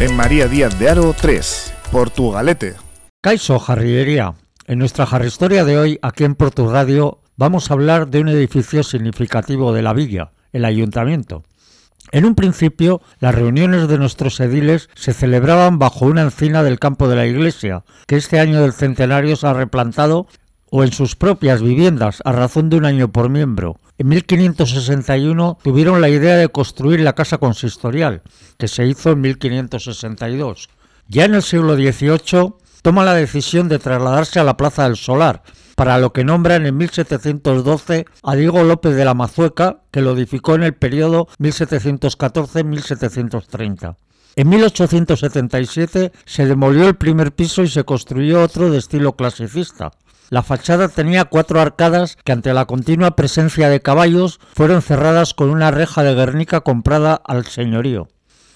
En María Díaz de Aro 3, Portugalete. Caiso Jarrillería. En nuestra jarristoria de hoy, aquí en Radio, vamos a hablar de un edificio significativo de la villa, el ayuntamiento. En un principio, las reuniones de nuestros ediles se celebraban bajo una encina del campo de la iglesia, que este año del centenario se ha replantado, o en sus propias viviendas, a razón de un año por miembro. En 1561 tuvieron la idea de construir la casa consistorial, que se hizo en 1562. Ya en el siglo XVIII toma la decisión de trasladarse a la Plaza del Solar, para lo que nombran en 1712 a Diego López de la Mazueca, que lo edificó en el periodo 1714-1730. En 1877 se demolió el primer piso y se construyó otro de estilo clasicista. La fachada tenía cuatro arcadas que ante la continua presencia de caballos fueron cerradas con una reja de Guernica comprada al señorío.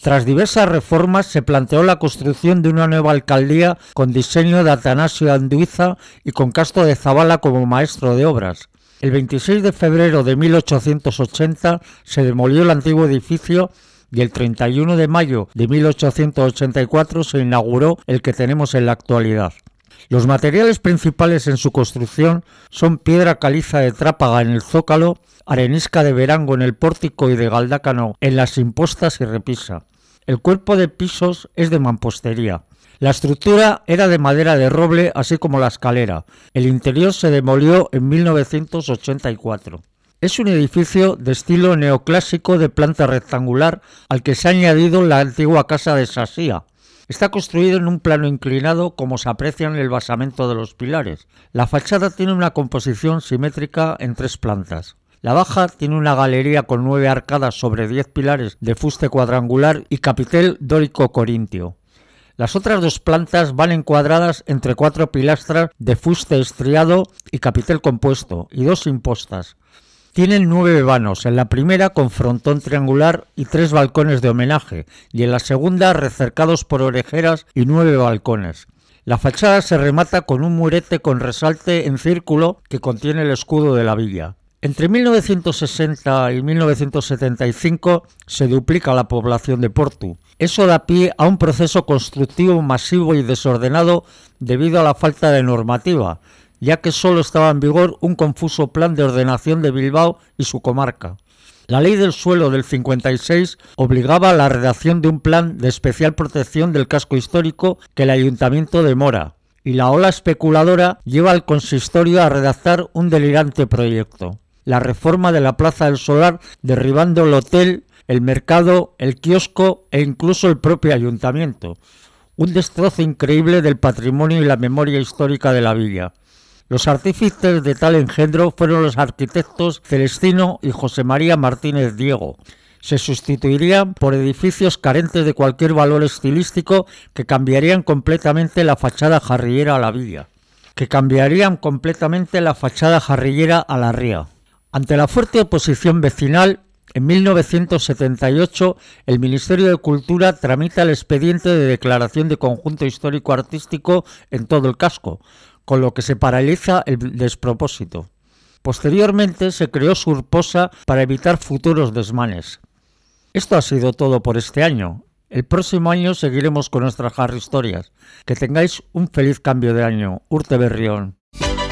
Tras diversas reformas se planteó la construcción de una nueva alcaldía con diseño de Atanasio Anduiza y con Castro de Zabala como maestro de obras. El 26 de febrero de 1880 se demolió el antiguo edificio y el 31 de mayo de 1884 se inauguró el que tenemos en la actualidad. Los materiales principales en su construcción son piedra caliza de trápaga en el zócalo, arenisca de verango en el pórtico y de galdácano en las impostas y repisa. El cuerpo de pisos es de mampostería. La estructura era de madera de roble, así como la escalera. El interior se demolió en 1984. Es un edificio de estilo neoclásico de planta rectangular al que se ha añadido la antigua casa de Sasía. Está construido en un plano inclinado como se aprecia en el basamento de los pilares. La fachada tiene una composición simétrica en tres plantas. La baja tiene una galería con nueve arcadas sobre diez pilares de fuste cuadrangular y capitel dórico corintio. Las otras dos plantas van encuadradas entre cuatro pilastras de fuste estriado y capitel compuesto y dos impostas. Tienen nueve vanos, en la primera con frontón triangular y tres balcones de homenaje, y en la segunda recercados por orejeras y nueve balcones. La fachada se remata con un murete con resalte en círculo que contiene el escudo de la villa. Entre 1960 y 1975 se duplica la población de Portu. Eso da pie a un proceso constructivo masivo y desordenado debido a la falta de normativa, ya que solo estaba en vigor un confuso plan de ordenación de Bilbao y su comarca. La ley del suelo del 56 obligaba a la redacción de un plan de especial protección del casco histórico que el ayuntamiento demora, y la ola especuladora lleva al consistorio a redactar un delirante proyecto la reforma de la Plaza del Solar, derribando el hotel, el mercado, el kiosco e incluso el propio ayuntamiento. Un destrozo increíble del patrimonio y la memoria histórica de la villa. Los artífices de tal engendro fueron los arquitectos Celestino y José María Martínez Diego. Se sustituirían por edificios carentes de cualquier valor estilístico que cambiarían completamente la fachada jarrillera a la villa. Que cambiarían completamente la fachada jarrillera a la ría. Ante la fuerte oposición vecinal, en 1978 el Ministerio de Cultura tramita el expediente de declaración de conjunto histórico-artístico en todo el casco, con lo que se paraliza el despropósito. Posteriormente se creó Surposa para evitar futuros desmanes. Esto ha sido todo por este año. El próximo año seguiremos con nuestras Harry Historias. Que tengáis un feliz cambio de año. Urte Berrión.